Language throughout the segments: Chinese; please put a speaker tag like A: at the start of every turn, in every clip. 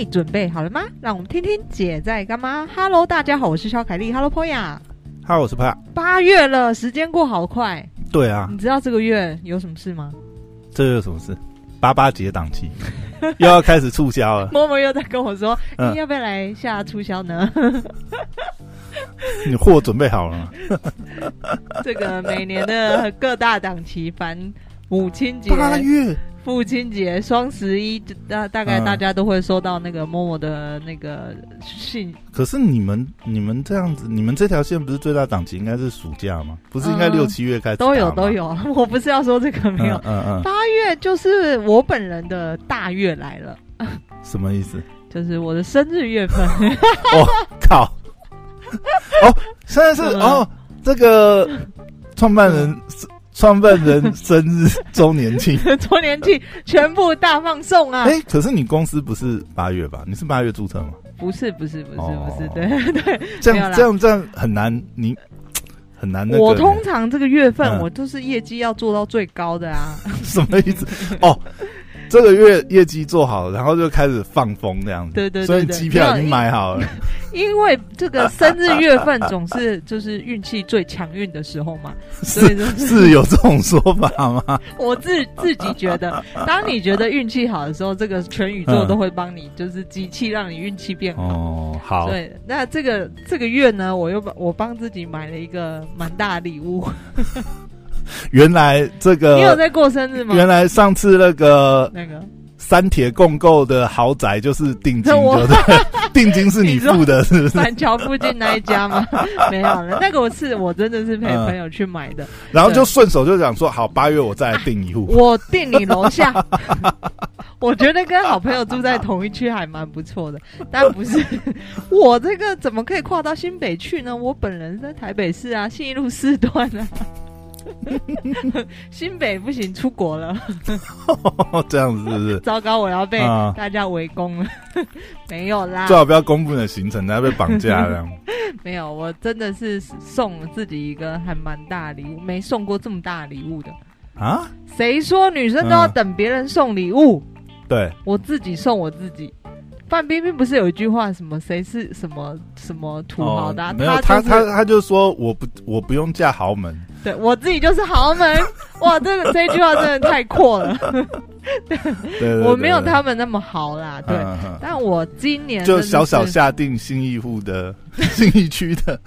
A: 嘿，准备好了吗？让我们听听姐在干嘛。Hello，大家好，我是肖凯丽。Hello，Poya。
B: Hello，我是 Poya。
A: 八月了，时间过好快。
B: 对啊，
A: 你知道这个月有什么事吗？
B: 这个有什么事？八八节档期 又要开始促销了。
A: 默默又在跟我说：“你要不要来下促销呢？”
B: 你货准备好了吗？
A: 这个每年的各大档期，凡母亲节、
B: 八月。
A: 父亲节、双十一，大大概大家都会收到那个 Momo 的那个信。
B: 可是你们你们这样子，你们这条线不是最大档期应该是暑假吗？不是应该六七月开始？
A: 都有都有，我不是要说这个没有。
B: 嗯嗯。
A: 八月就是我本人的大月来了。
B: 什么意思？
A: 就是我的生日月份。
B: 我 靠！哦，现在是 哦，这个创办人是。创办人 生日周年庆，
A: 周年庆全部大放送啊！
B: 哎、欸，可是你公司不是八月吧？你是八月注册吗？
A: 不是，不是，不是，不是，对 对，
B: 这样这样这样很难，你很难。
A: 我通常这个月份我都是业绩要做到最高的啊！
B: 什么意思？哦。这个月业绩做好了，然后就开始放风这样子。
A: 对对对，
B: 所以机票已经买好了。
A: 因为这个生日月份总是就是运气最强运的时候嘛，
B: 是 是有这种说法吗？
A: 我自自己觉得，当你觉得运气好的时候，这个全宇宙都会帮你，就是机器让你运气变好。
B: 哦，好。
A: 对，那这个这个月呢，我又把我帮自己买了一个蛮大的礼物。
B: 原来这个
A: 你有在过生日吗？
B: 原来上次那个
A: 那个
B: 三铁共购的豪宅就是定金，对不对？定金是你付的，是不是？
A: 板桥附近那一家吗？没有了，那个我是我真的是陪朋友去买的，
B: 然后就顺手就想说，好，八月我再来订一户，
A: 我订你楼下。我觉得跟好朋友住在同一区还蛮不错的，但不是我这个怎么可以跨到新北去呢？我本人在台北市啊，信义路四段啊。新北不行，出国了。
B: 这样子是不是？
A: 糟糕，我要被大家围攻了。啊、没有啦，
B: 最好不要公布你的行程，要被绑架这样。
A: 没有，我真的是送了自己一个还蛮大的礼物，没送过这么大的礼物的
B: 啊！
A: 谁说女生都要等别人送礼物？
B: 对，
A: 我自己送我自己。范冰冰不是有一句话什么谁是什么什么土豪的？
B: 没有，他他他就说我不我不用嫁豪门，
A: 对我自己就是豪门。哇，这个这句话真的太阔了。对，我没有他们那么豪啦。对，但我今年
B: 就小小下定新义户的 新义区的。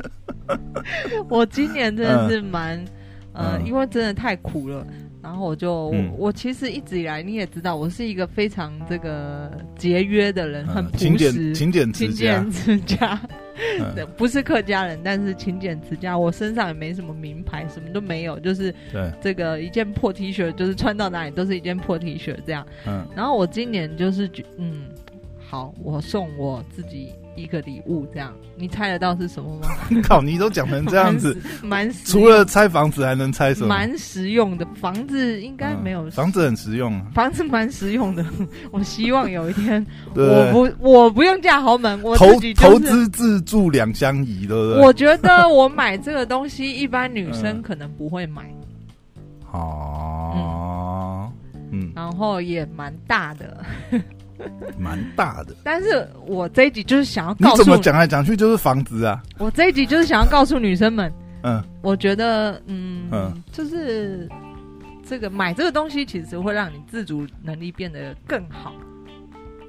A: 我今年真的是蛮呃，因为真的太苦了。然后我就、我其实一直以来你也知道，我是一个非常这个节约的人，很朴实、勤俭、勤俭持家。嗯、不是客家人，但是勤俭持家。我身上也没什么名牌，什么都没有，就是这个一件破 T 恤，就是穿到哪里都是一件破 T 恤这样。嗯，然后我今年就是觉嗯，好，我送我自己。一个礼物，这样你猜得到是什么吗？
B: 靠，你都讲成这样子，
A: 蛮
B: 除了猜房子还能猜什么？
A: 蛮实用的房子应该没有、嗯，房子
B: 很实用、啊，
A: 房子蛮实用的。我希望有一天，我不我不用嫁豪门，我
B: 投投资自住两相宜，对不对？
A: 我觉得我买这个东西，一般女生可能不会买。
B: 哦，嗯，
A: 然后也蛮大的。
B: 蛮大的，
A: 但是我这一集就是想要告诉
B: 你怎么讲来讲去就是房子啊。
A: 我这一集就是想要告诉女生们，嗯，我觉得，嗯，嗯，就是这个买这个东西，其实会让你自主能力变得更好。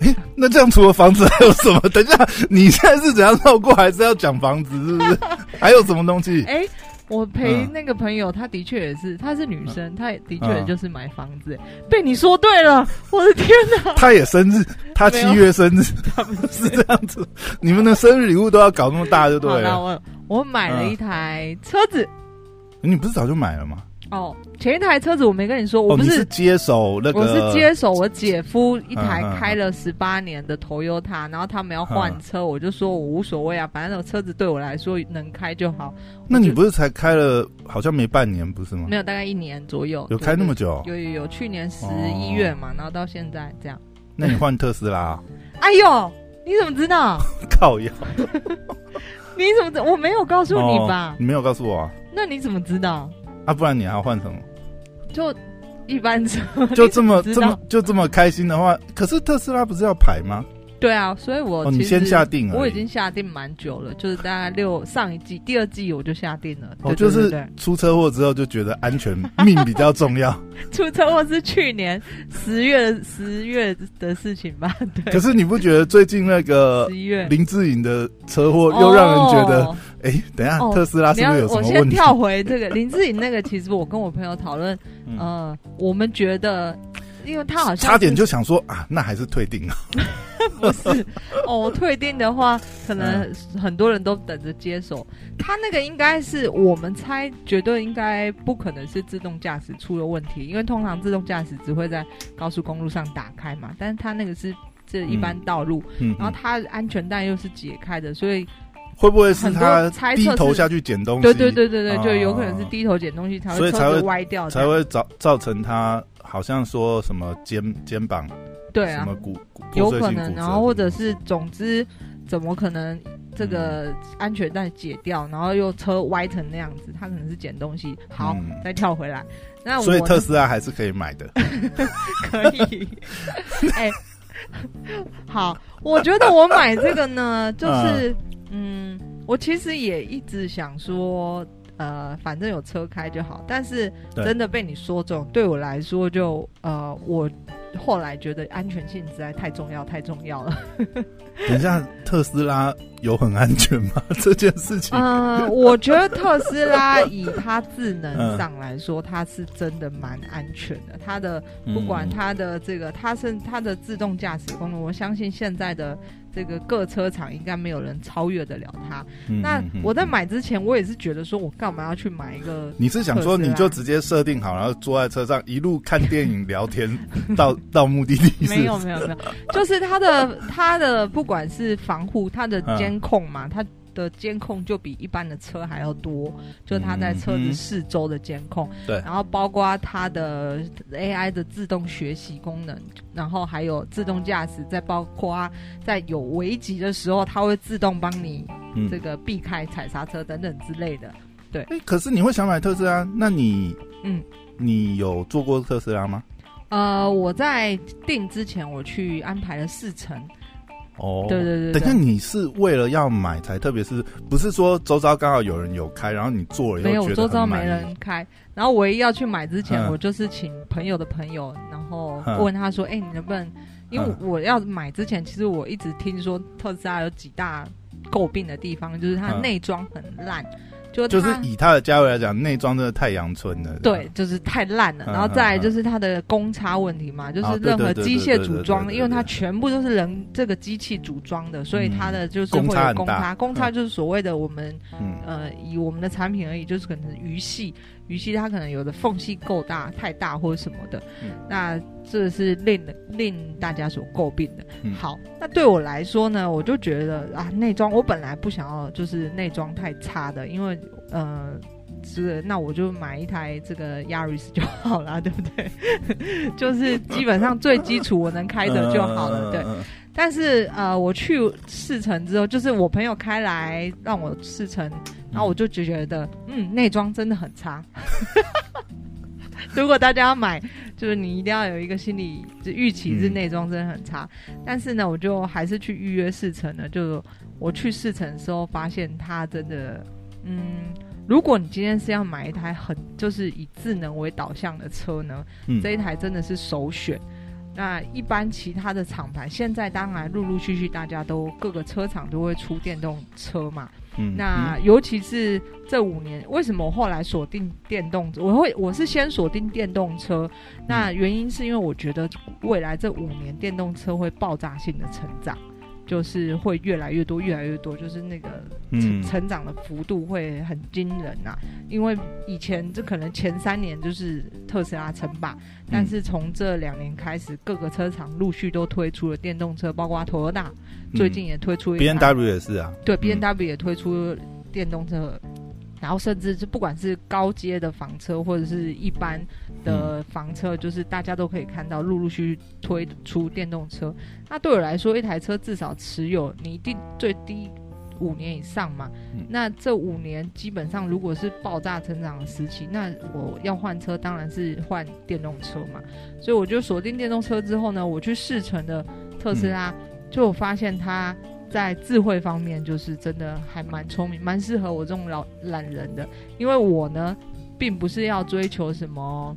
B: 欸，那这样除了房子还有什么？等一下，你现在是怎样绕过，还是要讲房子？是不是？还有什么东西？哎。
A: 我陪那个朋友，她的确也是，她是女生，她也的确就是买房子。被你说对了，我的天哪！
B: 她也生日，她七月生日，他们是这样子。你们的生日礼物都要搞那么大，就对了。
A: 我我买了一台车子，
B: 你不是早就买了吗？
A: 哦，前一台车子我没跟你说，我不是，
B: 哦、是接手那个，
A: 我是接手我姐夫一台开了十八年的 Toyota，然后他们要换车，我就说我无所谓啊，反正那个车子对我来说能开就好。
B: 那你不是才开了好像没半年不是吗？
A: 没有，大概一年左右。
B: 有开那么久？
A: 有有有，去年十一月嘛，然后到现在这样。
B: 那你换特斯拉？
A: 哎呦，你怎么知道？
B: 靠呀！
A: 你怎么知？我没有告诉你吧？
B: 你没有告诉我啊？
A: 那你怎么知道？
B: 啊，不然你还要换什么？
A: 就一般车，
B: 就这么这么就这么开心的话，可是特斯拉不是要排吗？
A: 对啊，所以我、
B: 哦、你先下定了，
A: 我已经下定蛮久了，就是大概六上一季第二季我就下定了。
B: 哦，就是出车祸之后就觉得安全命比较重要。
A: 出车祸是去年十月十月的事情吧？对。
B: 可是你不觉得最近那个十一月林志颖的车祸又让人觉得，哎、哦，等一下、哦、特斯拉是不是有什么问题？
A: 我先跳回这个林志颖那个，其实我跟我朋友讨论，嗯、呃，我们觉得。因为他好像
B: 差点就想说啊，那还是退订啊。
A: 不是 哦，退订的话，可能很多人都等着接手。他那个应该是我们猜，绝对应该不可能是自动驾驶出了问题，因为通常自动驾驶只会在高速公路上打开嘛。但是他那个是这一般道路，嗯，然后他安全带又是解开的，所以
B: 会不会是他低头下去捡东西？
A: 对对对对对，就有可能是低头捡东西才会车会歪掉，
B: 才会造造成他。好像说什么肩肩膀，
A: 对啊，
B: 什么骨，骨
A: 有可能，然后或者是总之，怎么可能这个安全带解掉，嗯、然后又车歪成那样子？他可能是捡东西。好，嗯、再跳回来。那我
B: 所以特斯拉还是可以买的，
A: 可以。哎、欸，好，我觉得我买这个呢，就是嗯，嗯，我其实也一直想说。呃，反正有车开就好，但是真的被你说中，对，对我来说就呃，我后来觉得安全性实在太重要，太重要了。
B: 等一下，特斯拉有很安全吗？这件事情？
A: 呃，我觉得特斯拉以它智能上来说，嗯、它是真的蛮安全的。它的不管它的这个，它是它的自动驾驶功能，我相信现在的。这个各车厂应该没有人超越得了它。嗯、那我在买之前，我也是觉得说，我干嘛要去买一个？
B: 你是想说，你就直接设定好，然后坐在车上一路看电影、聊天 到到目的地？
A: 没有没有没有，就是它的它的不管是防护、它的监控嘛，它。的监控就比一般的车还要多，就它在车子四周的监控，对、嗯，然后包括它的 AI 的自动学习功能，然后还有自动驾驶，再包括在有危急的时候，它会自动帮你这个避开踩刹车等等之类的。对，
B: 哎，可是你会想买特斯拉？那你，嗯，你有坐过特斯拉吗？
A: 呃，我在订之前我去安排了试乘。
B: 哦，
A: 对对对，
B: 等下你是为了要买才，特别是不是说周遭刚好有人有开，然后你做了又觉得没有，
A: 周遭没人开，然后唯一要去买之前，嗯、我就是请朋友的朋友，然后问他说：“哎、嗯欸，你能不能？因为我要买之前，其实我一直听说特斯拉有几大诟病的地方，就是它内装很烂。嗯”就，
B: 就是以它的价位来讲，内装真的太阳春了。
A: 对，就是太烂了。然后再来就是它的公差问题嘛，就是任何机械组装，因为它全部都是人这个机器组装的，所以它的就是会有公差。公差，就是所谓的我们、嗯、呃，以我们的产品而已，就是可能鱼系。鱼系它可能有的缝隙够大，太大或者什么的，嗯、那这是令令大家所诟病的。嗯、好，那对我来说呢，我就觉得啊，内装我本来不想要，就是内装太差的，因为呃，是那我就买一台这个 Yaris 就好了，对不对？就是基本上最基础我能开的就好了，对。但是呃，我去试乘之后，就是我朋友开来让我试乘。然后我就觉得，嗯，内装真的很差。如果大家要买，就是你一定要有一个心理就预期是内装真的很差。嗯、但是呢，我就还是去预约试乘了。就我去试乘的时候，发现它真的，嗯，如果你今天是要买一台很就是以智能为导向的车呢，嗯、这一台真的是首选。那一般其他的厂牌，现在当然陆陆续续大家都各个车厂都会出电动车嘛。嗯，那尤其是这五年，为什么我后来锁定电动车？我会我是先锁定电动车，那原因是因为我觉得未来这五年电动车会爆炸性的成长。就是会越来越多，越来越多，就是那个成成长的幅度会很惊人呐、啊。嗯、因为以前这可能前三年就是特斯拉称霸，嗯、但是从这两年开始，各个车厂陆续都推出了电动车，包括 Toyota 最近也推出、嗯、
B: ，B N W 也是啊，
A: 对，B N W 也推出电动车。然后甚至就不管是高阶的房车或者是一般的房车，嗯、就是大家都可以看到陆陆续续推出电动车。那对我来说，一台车至少持有你一定最低五年以上嘛。嗯、那这五年基本上如果是爆炸成长的时期，那我要换车当然是换电动车嘛。所以我就锁定电动车之后呢，我去试乘的特斯拉。嗯就我发现他在智慧方面就是真的还蛮聪明，蛮适合我这种老懒人的。因为我呢，并不是要追求什么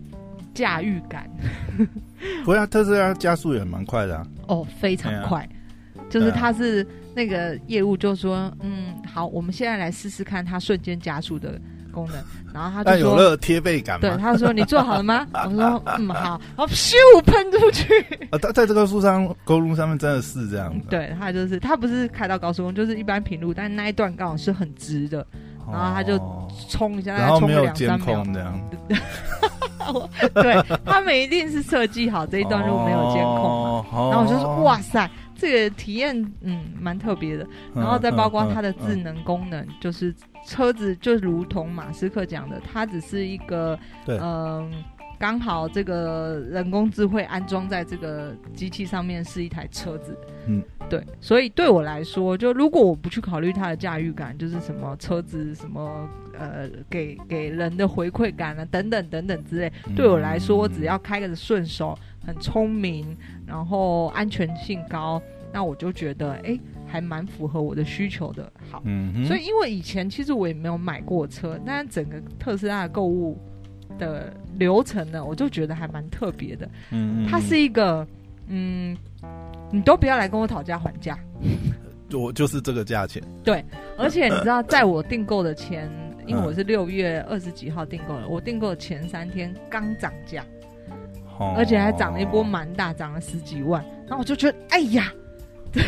A: 驾驭感。
B: 不过特斯拉加速也蛮快的啊。
A: 哦，非常快，啊、就是他是那个业务就说，嗯，好，我们现在来试试看它瞬间加速的。功能，然后他就说
B: 有了贴背感，
A: 对，他说你做好了吗？我说嗯好，然后咻 喷出去。
B: 啊，在在这个树上，公路上面真的是这样子。
A: 对，他就是他不是开到高速公路，就是一般平路，但那一段刚好是很直的，然后他就冲一下，
B: 然后没有监控这样子。
A: 对，他们一定是设计好这一段路没有监控，然后我就说哇塞，这个体验嗯蛮特别的，然后再包括它的智能功能，就是。车子就如同马斯克讲的，它只是一个，嗯对，刚、呃、好这个人工智慧安装在这个机器上面是一台车子，嗯，对，所以对我来说，就如果我不去考虑它的驾驭感，就是什么车子什么呃给给人的回馈感啊等等等等之类，嗯、对我来说，我只要开个顺手，很聪明，然后安全性高，那我就觉得哎。诶还蛮符合我的需求的，好，嗯，所以因为以前其实我也没有买过车，但整个特斯拉的购物的流程呢，我就觉得还蛮特别的，嗯哼，它是一个，嗯，你都不要来跟我讨价还价，
B: 我就是这个价钱，
A: 对，而且你知道，在我订购的前，因为我是六月二十几号订购的，我订购的前三天刚涨价，哦，而且还涨了一波蛮大，涨了十几万，然后我就觉得，哎呀。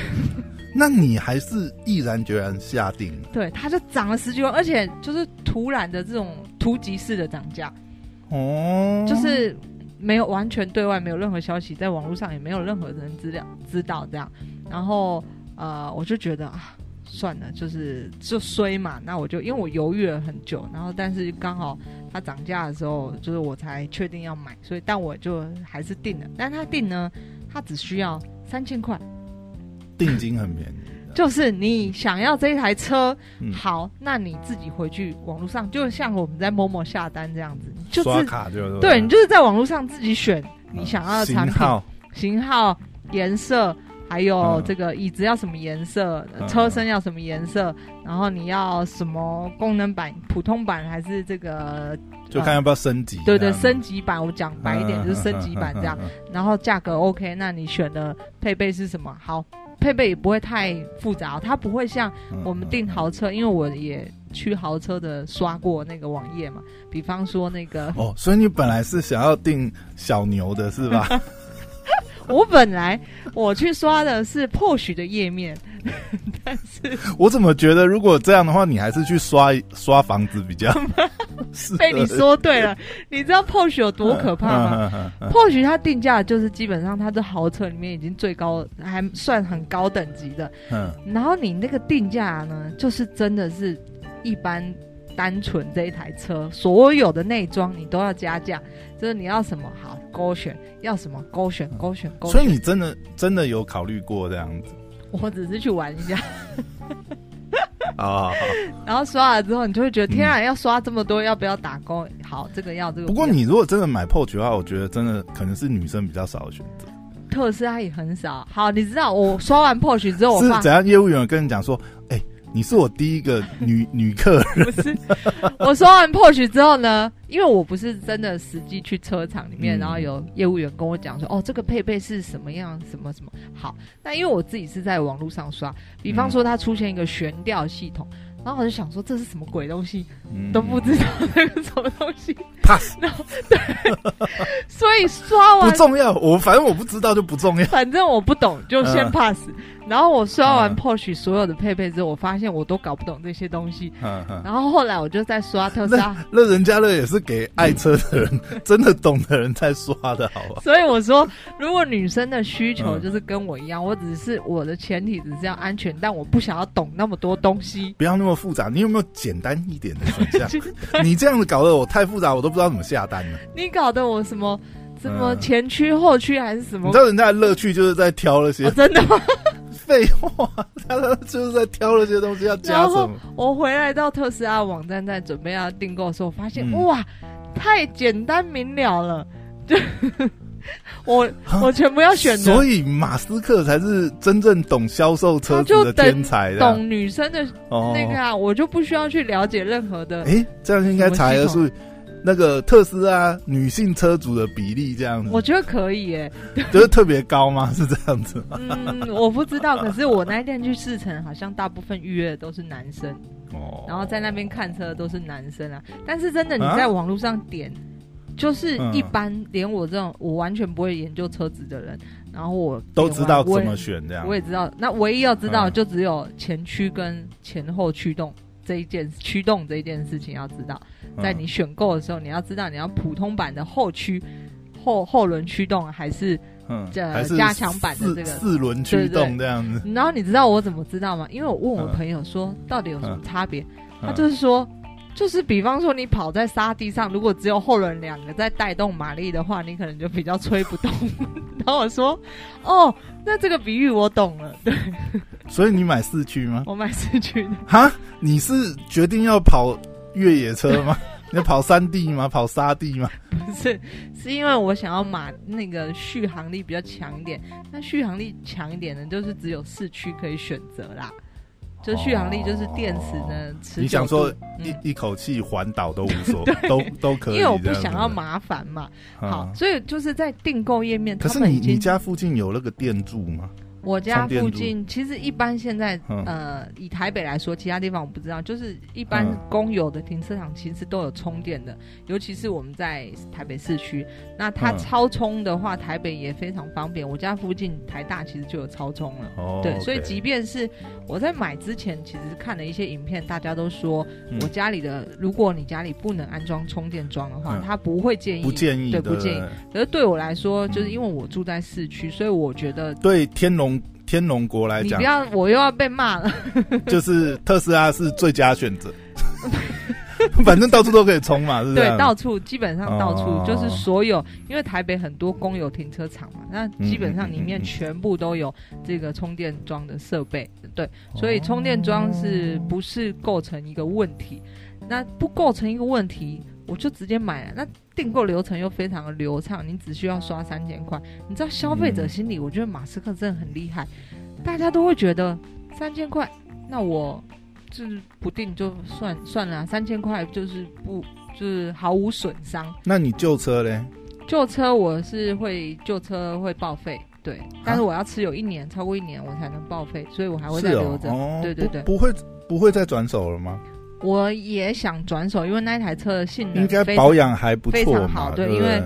B: 那你还是毅然决然下定？
A: 对，它就涨了十几万，而且就是突然的这种突击式的涨价，哦，就是没有完全对外没有任何消息，在网络上也没有任何人资料知道这样，然后呃，我就觉得啊，算了，就是就衰嘛，那我就因为我犹豫了很久，然后但是刚好它涨价的时候，就是我才确定要买，所以但我就还是定了，但他定呢，他只需要三千块。
B: 定金很便宜，
A: 就是你想要这一台车，嗯、好，那你自己回去网络上，就像我们在某某下单这样子，就是、
B: 刷卡就
A: 对，你就是在网络上自己选你想要的产品、
B: 型号、
A: 型号、颜色，还有这个椅子要什么颜色，嗯、车身要什么颜色，然后你要什么功能版，普通版还是这个？
B: 就看要不要升级。
A: 对对，升级版，我讲白一点就是升级版这样，然后价格 OK，那你选的配备是什么？好。配备也不会太复杂，它不会像我们订豪车，嗯、因为我也去豪车的刷过那个网页嘛。比方说那个
B: 哦，所以你本来是想要订小牛的是吧？
A: 我本来我去刷的是 Porsche 的页面，但是
B: 我怎么觉得如果这样的话，你还是去刷刷房子比较 是
A: 被你说对了。你知道 Porsche 有多可怕吗？Porsche 它定价就是基本上它的豪车里面已经最高，还算很高等级的。嗯，然后你那个定价呢，就是真的是一般。单纯这一台车，所有的内装你都要加价，就是你要什么好勾选，要什么勾选勾选勾选。
B: 所以你真的真的有考虑过这样子？
A: 我只是去玩一下。
B: 好 好好。
A: 然后刷了之后，你就会觉得天啊，要刷这么多，要不要打勾？好，这个要这个。
B: 不过你如果真的买 Porsche 的话，我觉得真的可能是女生比较少的选择。
A: 特斯拉也很少。好，你知道我刷完 Porsche 之后我，
B: 是怎样？业务员跟你讲说，哎、欸。你是我第一个女 女客人。不是，
A: 我说完 Porsche 之后呢，因为我不是真的实际去车厂里面，嗯、然后有业务员跟我讲说，哦，这个配备是什么样，什么什么好。那因为我自己是在网络上刷，比方说它出现一个悬吊系统。嗯然后我就想说，这是什么鬼东西，嗯、都不知道那个什么东西。
B: pass。
A: 然后对，所以刷完
B: 不重要，我反正我不知道就不重要。
A: 反正我不懂，就先 pass。嗯、然后我刷完 Porsche 所有的配备之后，我发现我都搞不懂这些东西。嗯嗯、然后后来我就在刷特斯拉。
B: 那人家那也是给爱车的人，真的懂的人在刷的，好吧？
A: 所以我说，如果女生的需求就是跟我一样，嗯、我只是我的前提只是要安全，但我不想要懂那么多东西。
B: 不要那么。那么复杂，你有没有简单一点的选项？你这样子搞得我太复杂，我都不知道怎么下单了。
A: 你搞得我什么什么前驱后驱还是什么？
B: 你知道人家的乐趣就是在挑那些？
A: 哦、真的吗？
B: 废话，他就是在挑了些东西要加 什么？
A: 我回来到特斯拉网站，在准备要订购的时候，我发现、嗯、哇，太简单明了了，就 我我全部要选的。
B: 所以马斯克才是真正懂销售车子的天才的，
A: 懂女生的那个啊，我就不需要去了解任何的。
B: 哎，这样应该查的是那个特斯拉女性车主的比例这样子。
A: 我觉得可以耶，
B: 就是特别高吗？是这样子吗？
A: 嗯，我不知道。可是我那一天去试乘，好像大部分预约的都是男生哦，然后在那边看车的都是男生啊。但是真的你在网络上点。啊就是一般，连我这种我完全不会研究车子的人，然后我
B: 都知道怎么选这样。
A: 我也知道，那唯一要知道就只有前驱跟前后驱动这一件驱动这一件事情要知道。在你选购的时候，你要知道你要普通版的后驱后后轮驱动还是这加强版的这个
B: 四轮驱动这样子。
A: 然后你知道我怎么知道吗？因为我问我朋友说到底有什么差别，他就是说。就是比方说，你跑在沙地上，如果只有后轮两个在带动马力的话，你可能就比较吹不动。然后我说：“哦，那这个比喻我懂了。”对。
B: 所以你买四驱吗？
A: 我买四驱的。
B: 哈？你是决定要跑越野车吗？你要跑山地吗？跑沙地吗？
A: 不是，是因为我想要马那个续航力比较强一点。那续航力强一点的，就是只有四驱可以选择啦。就续航力就是电池呢，
B: 你想说一一口气环岛都无所，都都可以，
A: 因为我不想要麻烦嘛。好，所以就是在订购页面，
B: 可是你你家附近有那个电柱吗？
A: 我家附近其实一般现在呃，以台北来说，其他地方我不知道。就是一般公有的停车场其实都有充电的，尤其是我们在台北市区，那它超充的话，台北也非常方便。我家附近台大其实就有超充了。哦，对，所以即便是我在买之前，其实看了一些影片，大家都说我家里的，如果你家里不能安装充电桩的话，他不会建议，
B: 不建议，
A: 对，不建议。可是对我来说，就是因为我住在市区，所以我觉得
B: 对天龙。天龙国来讲，你
A: 不要，我又要被骂了。
B: 就是特斯拉是最佳选择，反正到处都可以充嘛，是不是？
A: 对，到处基本上到处就是所有，因为台北很多公有停车场嘛，那基本上里面全部都有这个充电桩的设备，对，所以充电桩是不是构成一个问题？那不构成一个问题。我就直接买了，那订购流程又非常的流畅，你只需要刷三千块。你知道消费者心里，我觉得马斯克真的很厉害，大家都会觉得三千块，那我就是不定就算算了，三千块就是不就是毫无损伤。
B: 那你旧车嘞？
A: 旧车我是会旧车会报废，对，但是我要持有一年，超过一年我才能报废，所以我还会再留着。哦、对对对，
B: 不，不会不会再转手了吗？
A: 我也想转手，因为那台车的性能
B: 应该保养还不错，
A: 非常好。对，因为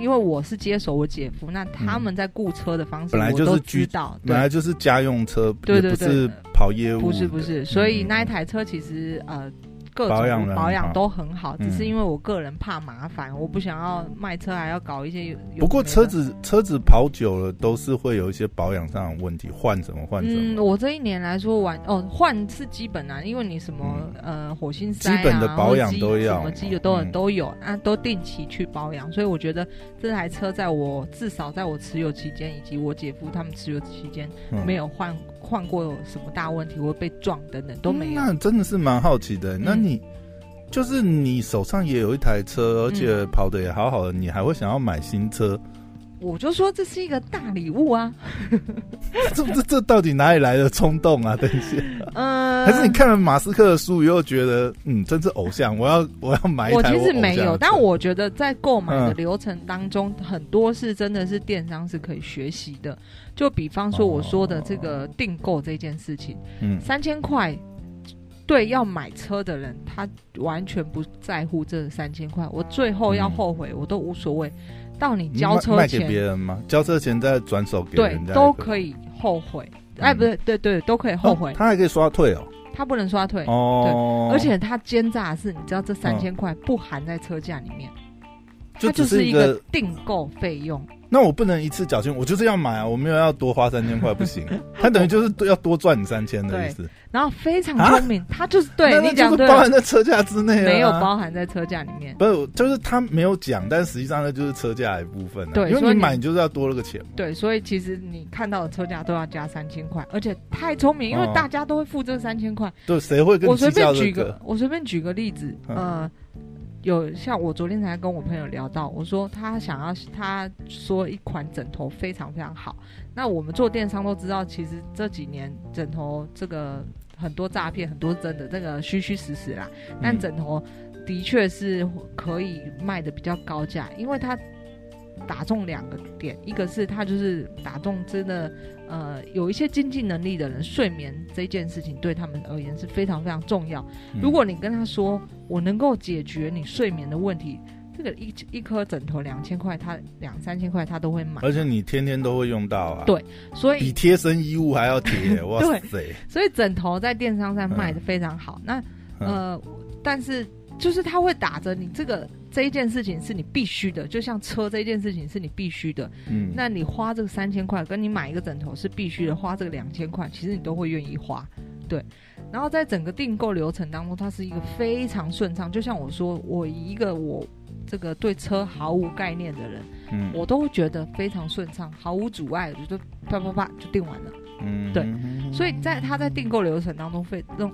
A: 因为我是接手我姐夫，那他们在雇车的方式本来就是知道。
B: 本来就是家用车，对对对，不是跑业务。
A: 不是不是，所以那一台车其实呃。各种保养保养都很好，只是因为我个人怕麻烦，我不想要卖车还要搞一些。
B: 不过车子车子跑久了都是会有一些保养上的问题，换什么换什么。
A: 嗯，我这一年来说完哦，换是基本啊，因为你什么呃火星塞啊，
B: 基本的保养都要，
A: 什么机油都都有啊，都定期去保养。所以我觉得这台车在我至少在我持有期间，以及我姐夫他们持有期间，没有换。换过有什么大问题，或被撞等等都没有。
B: 那真的是蛮好奇的。那你就是你手上也有一台车，而且跑的也好好的，你还会想要买新车？
A: 我就说这是一个大礼物啊！
B: 这这这到底哪里来的冲动啊？等一下，嗯，还是你看了马斯克的书以后觉得，嗯，真是偶像，我要我要买一台我。
A: 我其实没有，但我觉得在购买的流程当中，嗯、很多是真的是电商是可以学习的。就比方说我说的这个订购这件事情，嗯，三千块，对要买车的人，他完全不在乎这三千块，我最后要后悔，我都无所谓。到你交车钱
B: 卖给别人吗？交车钱再转手给人家，
A: 对，都可以后悔。哎，不对，对对，都可以后悔。
B: 他还可以刷退哦，
A: 他不能刷退哦。对，而且他奸诈的是，你知道这三千块不含在车价里面，它就是一个订购费用。
B: 那我不能一次缴清，我就是要买啊！我没有要多花三千块，不行。他等于就是要多赚你三千的意思。
A: 然后非常聪明，他就是对你讲，
B: 包含在车价之内，
A: 没有包含在车价里面。
B: 不是，就是他没有讲，但实际上那就是车价一部分。对，因为你买你就是要多了个钱。
A: 对，所以其实你看到的车价都要加三千块，而且太聪明，因为大家都会付这三千块。
B: 对，谁会跟？
A: 我随便举个，我随便举个例子，呃。有像我昨天才跟我朋友聊到，我说他想要，他说一款枕头非常非常好。那我们做电商都知道，其实这几年枕头这个很多诈骗，很多真的这个虚虚实实啦。但枕头的确是可以卖的比较高价，因为它打中两个点，一个是他就是打中真的。呃，有一些经济能力的人，睡眠这件事情对他们而言是非常非常重要。嗯、如果你跟他说，我能够解决你睡眠的问题，这个一一颗枕头两千块，他两三千块他都会买。
B: 而且你天天都会用到啊。
A: 对，所以
B: 比贴身衣物还要贴，哇塞！
A: 所以枕头在电商上卖的非常好。嗯、那呃，嗯、但是就是他会打着你这个。这一件事情是你必须的，就像车这一件事情是你必须的。嗯，那你花这个三千块，跟你买一个枕头是必须的，花这个两千块，其实你都会愿意花。对，然后在整个订购流程当中，它是一个非常顺畅。就像我说，我一个我这个对车毫无概念的人，嗯，我都会觉得非常顺畅，毫无阻碍，我就啪啪啪就订完了。嗯，对，所以在他在订购流程当中会让。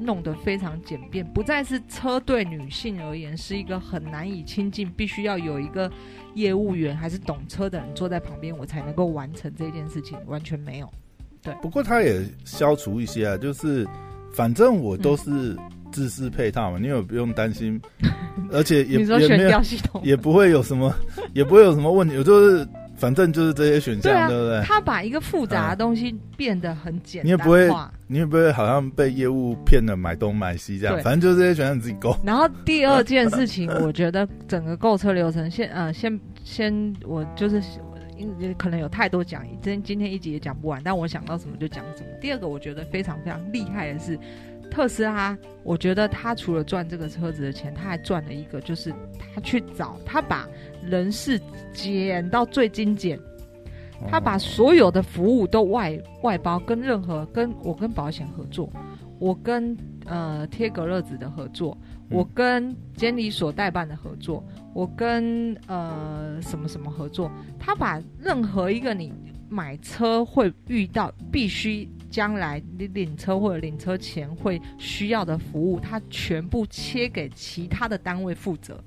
A: 弄得非常简便，不再是车对女性而言是一个很难以亲近，必须要有一个业务员还是懂车的人坐在旁边，我才能够完成这件事情，完全没有。对，
B: 不过他也消除一些啊，就是反正我都是自适配套嘛，嗯、你也不用担心，而且也
A: 你说悬吊系统
B: 也，也不会有什么，也不会有什么问题，我就是。反正就是这些选项，对，啊、对不对？
A: 他把一个复杂的东西变得很简单，
B: 你也不会，你也不会好像被业务骗了买东买西这样。对反正就是这些选项你自己勾。
A: 然后第二件事情，我觉得整个购车流程先呃先先我就是因为可能有太多讲，今今天一集也讲不完，但我想到什么就讲什么。第二个我觉得非常非常厉害的是。特斯拉，我觉得他除了赚这个车子的钱，他还赚了一个，就是他去找，他把人事减到最精简，他把所有的服务都外外包，跟任何跟我跟保险合作，我跟呃贴隔热纸的合作，我跟监理所代办的合作，我跟呃什么什么合作，他把任何一个你买车会遇到必须。将来你领车或者领车前会需要的服务，他全部切给其他的单位负责。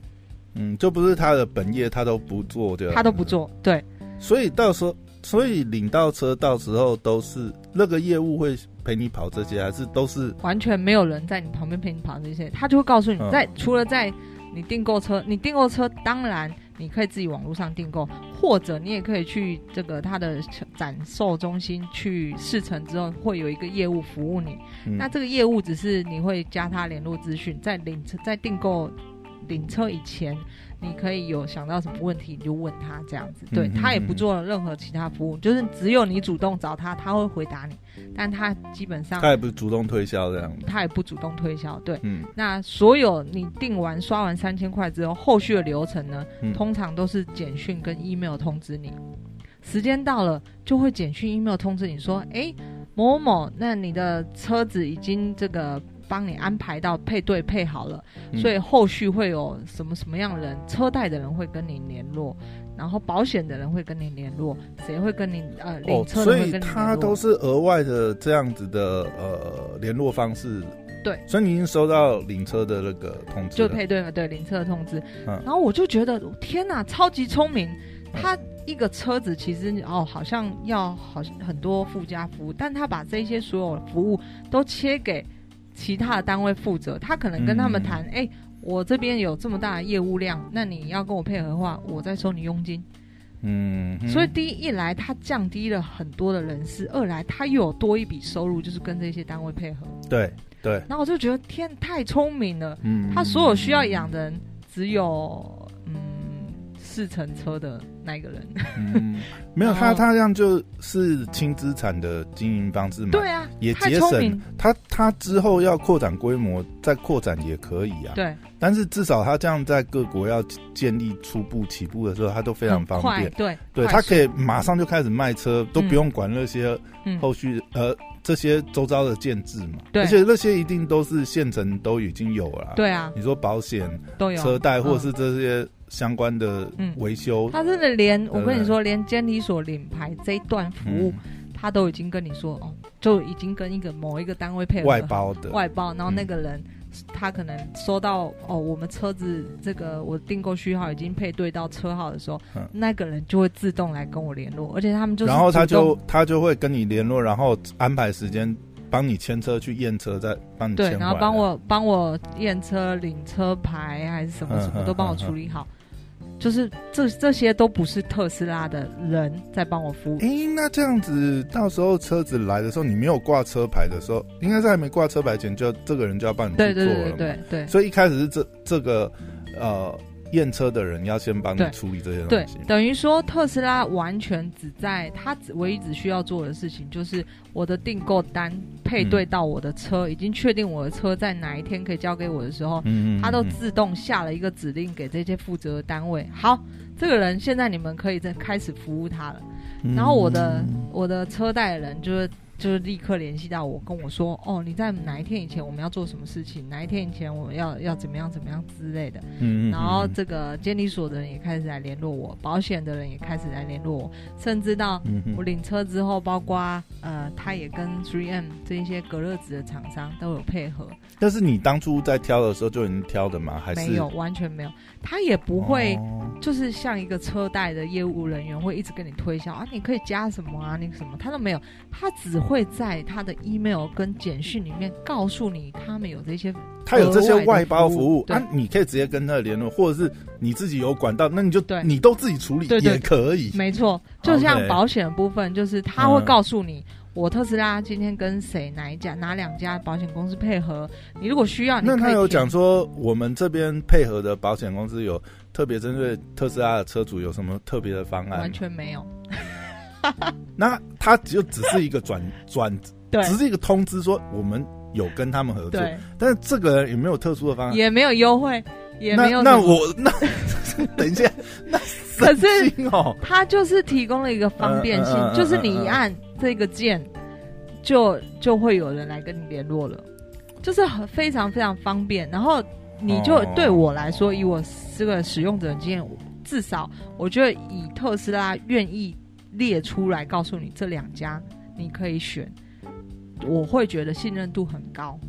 B: 嗯，这不是他的本业，他都不做，对吧？
A: 他都不做，对。
B: 所以到时候，所以领到车到时候都是那个业务会陪你跑这些，还是都是
A: 完全没有人在你旁边陪你跑这些？他就会告诉你，在、嗯、除了在你订购车，你订购车当然。你可以自己网络上订购，或者你也可以去这个它的展售中心去试乘之后，会有一个业务服务你。嗯、那这个业务只是你会加他联络资讯，在领车在订购领车以前。你可以有想到什么问题，你就问他这样子，对，他也不做任何其他服务，就是只有你主动找他，他会回答你，但他基本上
B: 他也不主动推销这样，
A: 他也不主动推销，对，嗯，那所有你订完刷完三千块之后，后续的流程呢，嗯、通常都是简讯跟 email 通知你，时间到了就会简讯 email 通知你说，哎、某某，那你的车子已经这个。帮你安排到配对配好了，嗯、所以后续会有什么什么样的人，车贷的人会跟你联络，然后保险的人会跟你联络，谁会跟你呃领车？
B: 所以他都是额外的这样子的呃联络方式。
A: 对，
B: 所以你已经收到领车的那个通知，
A: 就配对了，对领车的通知。嗯、然后我就觉得天哪，超级聪明！他一个车子其实哦，好像要好像很多附加服务，但他把这些所有服务都切给。其他的单位负责，他可能跟他们谈，哎、嗯欸，我这边有这么大的业务量，那你要跟我配合的话，我再收你佣金。嗯，所以第一一来，他降低了很多的人事；二来，他又有多一笔收入，就是跟这些单位配合。
B: 对对。
A: 然后我就觉得天太聪明了。嗯。他所有需要养的人只有嗯试乘车的。那一个人？嗯，
B: 没有他，他这样就是轻资产的经营方式嘛。
A: 对啊，
B: 也节省。他他之后要扩展规模，再扩展也可以啊。
A: 对。
B: 但是至少他这样在各国要建立初步起步的时候，他都非常方便。
A: 对。
B: 对，他可以马上就开始卖车，都不用管那些后续呃这些周遭的建制嘛。对。而且那些一定都是现成都已经有了。
A: 对啊。
B: 你说保险都有，车贷或者是这些。相关的维修，
A: 他真的连我跟你说，连监理所领牌这一段服务，他都已经跟你说哦，就已经跟一个某一个单位配合
B: 外包的。
A: 外包，然后那个人他可能收到哦，我们车子这个我订购序号已经配对到车号的时候，嗯、那个人就会自动来跟我联络，而且他们就是
B: 然后他就他就会跟你联络，然后安排时间帮你牵车去验车，再帮你
A: 对，然后帮我帮我验车、领车牌还是什么什么，都帮我处理好。嗯嗯嗯就是这这些都不是特斯拉的人在帮我服务。
B: 哎、欸，那这样子，到时候车子来的时候，你没有挂车牌的时候，应该是还没挂车牌前，就这个人就要帮你去做了。对对对，对。所以一开始是这这个呃。验车的人要先帮你处理这些东西，
A: 等于说特斯拉完全只在他只唯一只需要做的事情，就是我的订购单配对到我的车，嗯、已经确定我的车在哪一天可以交给我的时候，嗯，他都自动下了一个指令给这些负责的单位。好，这个人现在你们可以再开始服务他了。然后我的我的车贷的人就是。就是立刻联系到我，跟我说哦，你在哪一天以前我们要做什么事情？哪一天以前我们要要怎么样怎么样之类的。嗯，嗯，嗯，然后这个监理所的人也开始来联络我，保险的人也开始来联络我，甚至到我领车之后，包括呃，他也跟 3M 这一些隔热纸的厂商都有配合。
B: 但是你当初在挑的时候就已经挑的吗？还是
A: 没有，完全没有。他也不会，就是像一个车贷的业务人员会一直跟你推销啊，你可以加什么啊，那个什么，他都没有。他只会在他的 email 跟简讯里面告诉你，他们有这些，
B: 他有这些外包服务，啊，你可以直接跟他联络，或者是你自己有管道，那你就对，你都自己处理也可以。
A: 没错，就像保险的部分，就是他会告诉你。我特斯拉今天跟谁哪一家哪两家保险公司配合？你如果需要，
B: 那他有讲说我们这边配合的保险公司有特别针对特斯拉的车主有什么特别的方案？
A: 完全没有。
B: 那他就只是一个转转，只是一个通知说我们有跟他们合作，但是这个人有没有特殊的方案？
A: 也没有优惠，也没有。
B: 那我那等一下，那
A: 可是哦，他就是提供了一个方便性，就是你一按。这个键，就就会有人来跟你联络了，就是很非常非常方便。然后你就对我来说，以我这个使用者的经验，至少我觉得以特斯拉愿意列出来告诉你这两家你可以选，我会觉得信任度很高。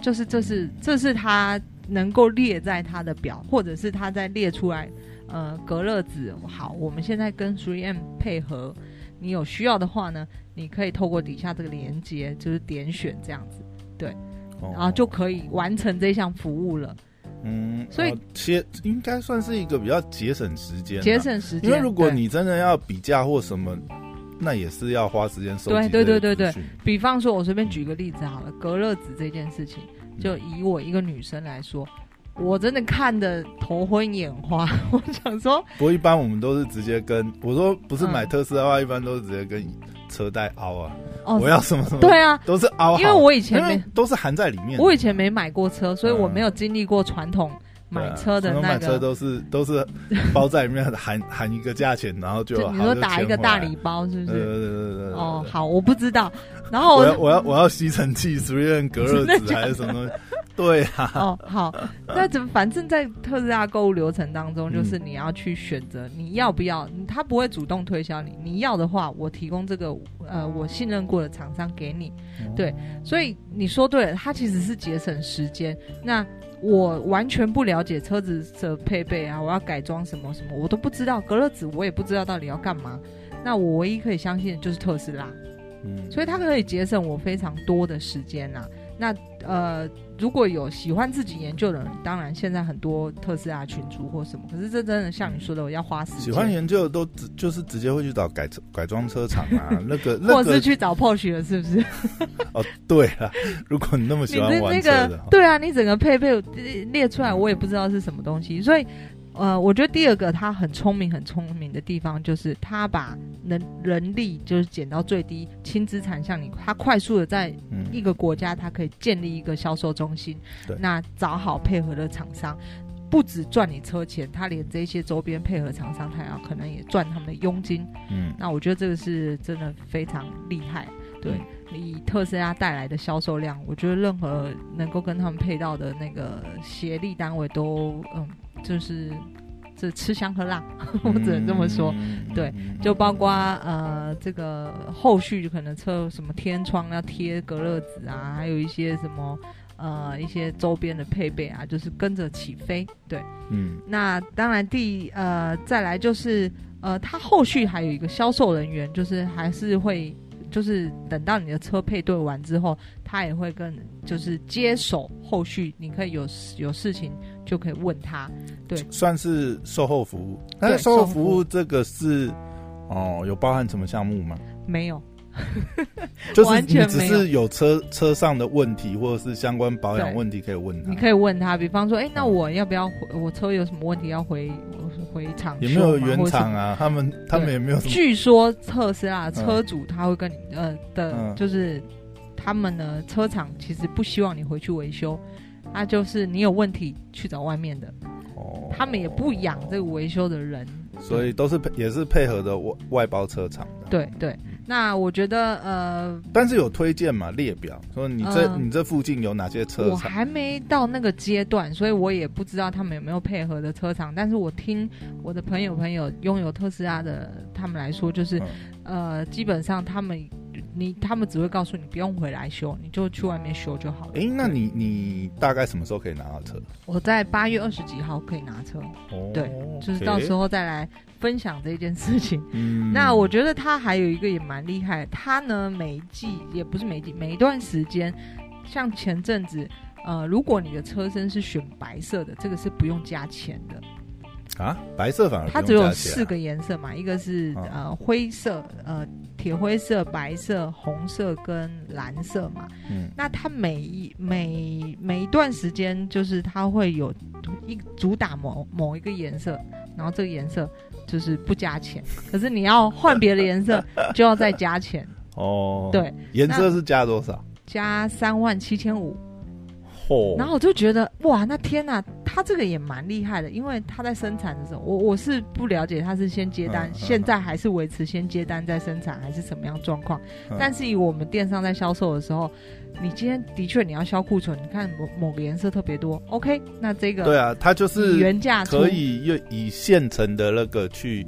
A: 就是这是这是他能够列在他的表，或者是他在列出来，呃，隔热纸好，我们现在跟 3M 配合。你有需要的话呢，你可以透过底下这个连接，就是点选这样子，对，哦、然后就可以完成这项服务了。
B: 嗯，所以其实应该算是一个比较节省时间，
A: 节省时间。
B: 因为如果你真的要比价或什么，那也是要花时间收集。
A: 对对对对对，比方说，我随便举个例子好了，隔热纸这件事情，就以我一个女生来说。我真的看的头昏眼花，我想说，
B: 不过一般我们都是直接跟我说，不是买特斯拉的话，一般都是直接跟车贷凹啊。哦，我要什么什么？
A: 对啊，
B: 都是凹。
A: 因为我以前没
B: 都是含在里面。
A: 我以前没买过车，所以我没有经历过传统买车的那个。买
B: 车都是都是包在里面含 含一个价钱，然后就
A: 你说打一个大礼包是不是？对对对对。哦，好，我不知道。然后我
B: 要我要我要吸尘器、实验隔热纸 还是什么？对啊，
A: 哦好，那怎么反正在特斯拉购物流程当中，就是你要去选择你要不要，他不会主动推销你，你要的话，我提供这个呃我信任过的厂商给你，对，所以你说对了，它其实是节省时间。那我完全不了解车子的配备啊，我要改装什么什么，我都不知道，隔热纸我也不知道到底要干嘛。那我唯一可以相信的就是特斯拉，嗯，所以它可以节省我非常多的时间啊。那呃，如果有喜欢自己研究的人，当然现在很多特斯拉群主或什么，可是这真的像你说的，我要花时间。
B: 喜欢研究的都直就是直接会去找改车改装车厂啊，那个，那个、
A: 或者是去找 Porsche 了，是不是？
B: 哦，对啊，如果你那么喜欢玩车的，
A: 那个，对啊，你整个配备列出来，我也不知道是什么东西，所以。呃，我觉得第二个他很聪明、很聪明的地方，就是他把能人力就是减到最低，轻资产像你，他快速的在一个国家，他可以建立一个销售中心，嗯、那找好配合的厂商，不止赚你车钱，他连这些周边配合厂商，他要可能也赚他们的佣金。嗯，那我觉得这个是真的非常厉害。对，以特斯拉带来的销售量，我觉得任何能够跟他们配到的那个协力单位都嗯。就是这吃香喝辣，我只能这么说。嗯、对，就包括呃，这个后续可能车什么天窗要贴隔热纸啊，还有一些什么呃一些周边的配备啊，就是跟着起飞。对，嗯，那当然第呃再来就是呃，他后续还有一个销售人员，就是还是会。就是等到你的车配对完之后，他也会跟就是接手后续，你可以有有事情就可以问他，对，
B: 算是售后服务。那售后服务这个是哦，有包含什么项目吗？
A: 没有。
B: 就是你只是有车车上的问题，或者是相关保养问题，可以问他。
A: 你可以问他，比方说，哎、欸，那我要不要回？我车有什么问题要回回厂？
B: 有没有原厂啊？他们他们也没有。
A: 据说特斯拉车主他会跟你呃的，就是他们的车厂其实不希望你回去维修，那就是你有问题去找外面的。哦，他们也不养这个维修的人，
B: 所以都是也是配合的外外包车厂的。
A: 对对。那我觉得呃，
B: 但是有推荐嘛？列表说你这、呃、你这附近有哪些车厂？
A: 我还没到那个阶段，所以我也不知道他们有没有配合的车厂。但是我听我的朋友朋友拥有特斯拉的他们来说，就是、嗯、呃，基本上他们。你他们只会告诉你不用回来修，你就去外面修就好了。
B: 哎、欸，那你你大概什么时候可以拿到车？
A: 我在八月二十几号可以拿车。哦，对，就是到时候再来分享这件事情。嗯，那我觉得他还有一个也蛮厉害，他呢每一季也不是每一季，每一段时间，像前阵子，呃，如果你的车身是选白色的，这个是不用加钱的。
B: 啊，白色反而
A: 它只有四个颜色嘛，一个是呃灰色，呃铁灰色、白色、红色跟蓝色嘛。嗯，那它每一每每一段时间，就是它会有一主打某某一个颜色，然后这个颜色就是不加钱，可是你要换别的颜色 就要再加钱。哦，对，
B: 颜色是加多少？
A: 加三万七千五。然后我就觉得哇，那天呐，他这个也蛮厉害的，因为他在生产的时候，我我是不了解他是先接单，嗯、现在还是维持先接单再生产，还是什么样状况？嗯、但是以我们电商在销售的时候，你今天的确你要销库存，你看某某个颜色特别多，OK，那这个
B: 对啊，它就是原价可以又以现成的那个去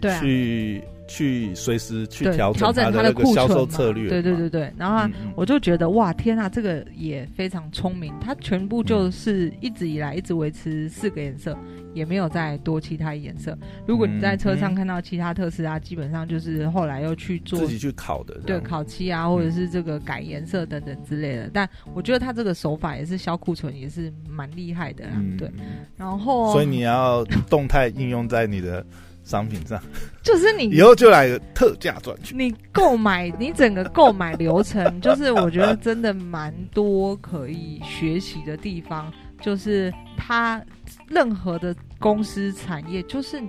B: 对、啊、去。去随时去调整它的销售策略，
A: 对对对对。然后我就觉得、嗯、哇，天啊，这个也非常聪明。它全部就是一直以来一直维持四个颜色，也没有再多其他颜色。如果你在车上看到其他特斯拉，基本上就是后来又去做
B: 自己去烤的，
A: 对，烤漆啊，或者是这个改颜色等等之类的。嗯、但我觉得它这个手法也是销库存，也是蛮厉害的对，然后
B: 所以你要动态应用在你的。商品上，
A: 就是你
B: 以后就来个特价专区。
A: 你购买，你整个购买流程，就是我觉得真的蛮多可以学习的地方。就是它任何的公司产业，就是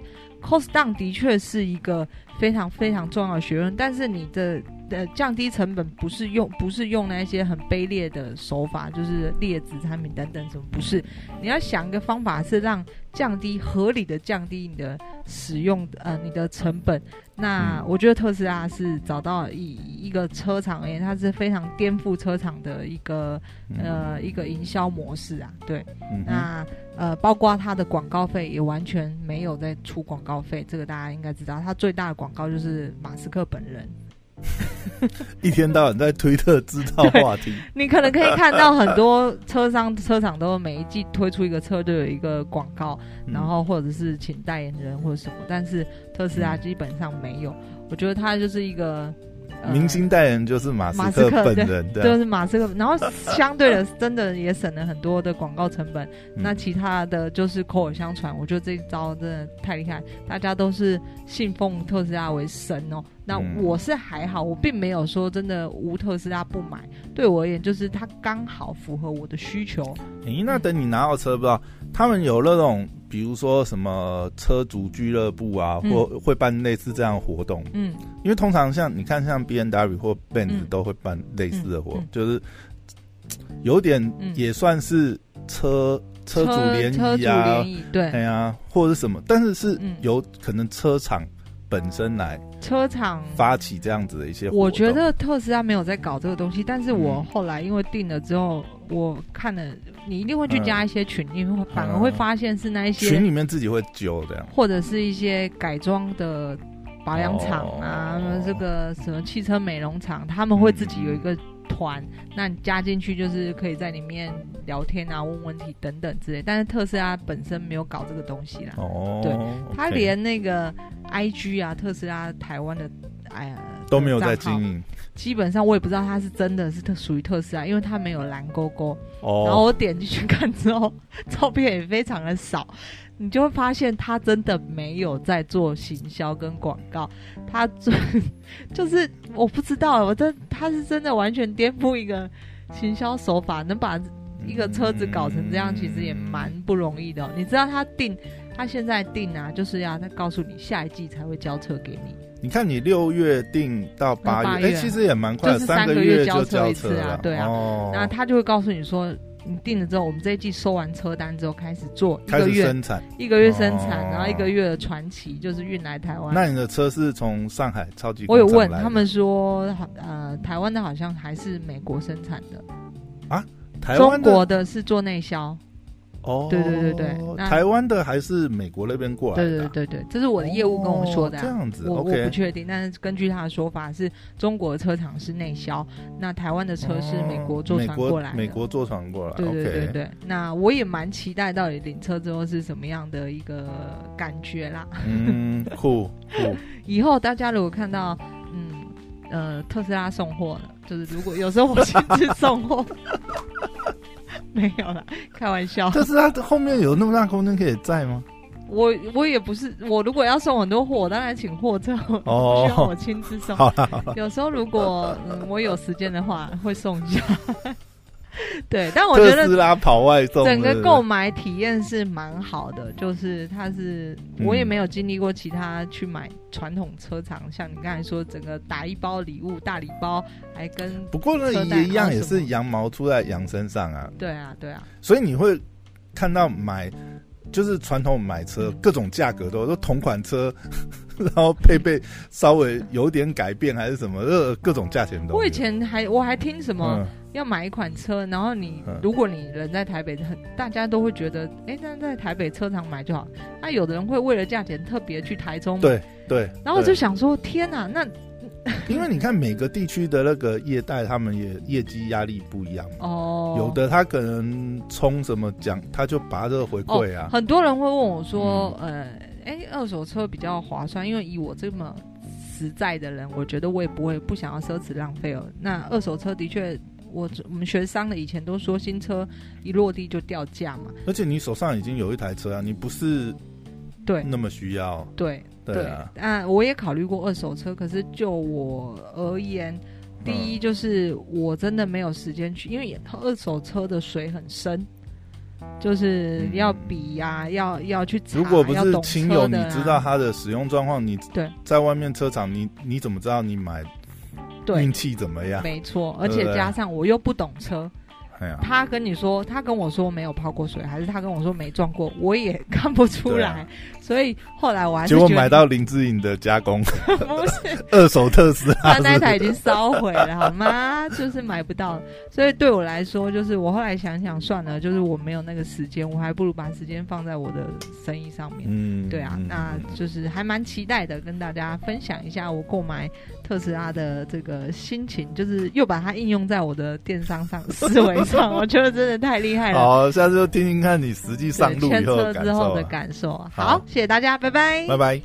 A: cost down 的确是一个非常非常重要的学问，但是你的。呃，降低成本不是用不是用那些很卑劣的手法，就是劣质产品等等什么，不是。你要想一个方法，是让降低合理的降低你的使用呃你的成本。那我觉得特斯拉是找到一一个车厂而言，它是非常颠覆车厂的一个呃一个营销模式啊。对，那呃包括它的广告费也完全没有在出广告费，这个大家应该知道。它最大的广告就是马斯克本人。
B: 一天到晚在推特制造话题，
A: 你可能可以看到很多车商、车厂都每一季推出一个车都有一个广告，然后或者是请代言人或者什么，但是特斯拉基本上没有。我觉得它就是一个。
B: 明星代言就是马斯克本人，
A: 对，就是马斯克。然后相对的，真的也省了很多的广告成本。那其他的就是口耳相传，我觉得这一招真的太厉害，大家都是信奉特斯拉为神哦。那我是还好，我并没有说真的无特斯拉不买。对我而言，就是它刚好符合我的需求。
B: 诶，那等你拿到车，不知道他们有那种。比如说什么车主俱乐部啊，嗯、或会办类似这样的活动。嗯，因为通常像你看，像 B N W 或 Benz 都会办类似的活就是有点也算是车、嗯、车主联谊啊，
A: 对，
B: 哎呀，或者什么，但是是有可能车厂本身来车厂。发起这样子的一些活动。
A: 我觉得特斯拉没有在搞这个东西，但是我后来因为定了之后。我看了，你一定会去加一些群，你会、嗯、反而会发现是那一些
B: 群里面自己会揪这样，
A: 或者是一些改装的保养厂啊，哦、这个什么汽车美容厂，他们会自己有一个团团，那你加进去就是可以在里面聊天啊、问问题等等之类。但是特斯拉本身没有搞这个东西啦。哦，对，他连那个 IG 啊，特斯拉台湾的哎呀
B: 都没有在经营。
A: 基本上我也不知道他是真的是特属于特斯拉，因为他没有蓝勾勾。哦。然后我点进去看之后，照片也非常的少。你就会发现他真的没有在做行销跟广告，他做就是我不知道，我真他是真的完全颠覆一个行销手法，能把一个车子搞成这样，其实也蛮不容易的哦。你知道他定，他现在定啊，就是要他告诉你下一季才会交车给你。
B: 你看你六月定到八月，哎、欸，其实也蛮快，
A: 就是三个月交车一次啊，对啊。哦、那他就会告诉你说。你定了之后，我们这一季收完车单之后开始做一个月
B: 生产，
A: 一个月生产，然后一个月的传奇就是运来台湾。
B: 那你的车是从上海超级？
A: 我有问他们说，呃，台湾的好像还是美国生产的
B: 啊？台湾
A: 中国的是做内销。哦，对对对对，
B: 台湾的还是美国那边过来的？
A: 对对对对，这是我的业务跟我说的。
B: 这样子，
A: 我我不确定，但是根据他的说法，是中国的车厂是内销，那台湾的车是美国坐船过来，
B: 美国坐船过来。
A: 对对对对，那我也蛮期待到底领车之后是什么样的一个感觉啦。
B: 嗯，酷酷。
A: 以后大家如果看到，嗯呃，特斯拉送货了，就是如果有时候我亲自送货。没有啦，开玩笑。
B: 但是它后面有那么大空间可以载吗？
A: 我我也不是，我如果要送很多货，当然请货车，哦、需要我亲自送。有时候如果嗯我有时间的话，会送一下。对，但我觉得特斯
B: 拉跑外送，
A: 整个购买体验是蛮好的。就是它是，我也没有经历过其他去买传统车厂，嗯、像你刚才说，整个打一包礼物大礼包，还跟
B: 不过呢也一样，也是羊毛出在羊身上啊。
A: 对啊，对啊。
B: 所以你会看到买就是传统买车各种价格都都同款车，然后配备稍微有点改变还是什么，各各种价钱都。
A: 我以前还我还听什么。嗯要买一款车，然后你如果你人在台北，很大家都会觉得，哎，那在台北车厂买就好。那有的人会为了价钱特别去台中买。
B: 对对。
A: 然后我就想说，天哪，那
B: 因为你看每个地区的那个业代，他们也业绩压力不一样哦。有的他可能冲什么奖，他就拔这个回馈啊。
A: 很多人会问我说，呃，哎，二手车比较划算，因为以我这么实在的人，我觉得我也不会不想要奢侈浪费哦。那二手车的确。我我们学商的以前都说新车一落地就掉价嘛，
B: 而且你手上已经有一台车啊，你不是对那么需要
A: 对对啊，啊，我也考虑过二手车，可是就我而言，第一就是我真的没有时间去，因为二手车的水很深，就是要比呀、要要去查，
B: 如果不是亲友，你知道他的使用状况，你对在外面车厂，你你怎么知道你买？运气怎么样？
A: 没错，而且加上我又不懂车。他跟你说，他跟我说没有泡过水，还是他跟我说没撞过，我也看不出来。啊、所以后来我还是结
B: 果买到林志颖的加工，不是二手特斯拉，
A: 他那台已经烧毁了，好吗？就是买不到。所以对我来说，就是我后来想想算了，就是我没有那个时间，我还不如把时间放在我的生意上面。嗯，对啊，那就是还蛮期待的，跟大家分享一下我购买特斯拉的这个心情，就是又把它应用在我的电商上思维上。我觉得真的太厉害了。
B: 好，下次就听听看你实际上路以后
A: 牵车之后的感受。好，谢谢大家，拜拜，
B: 拜拜。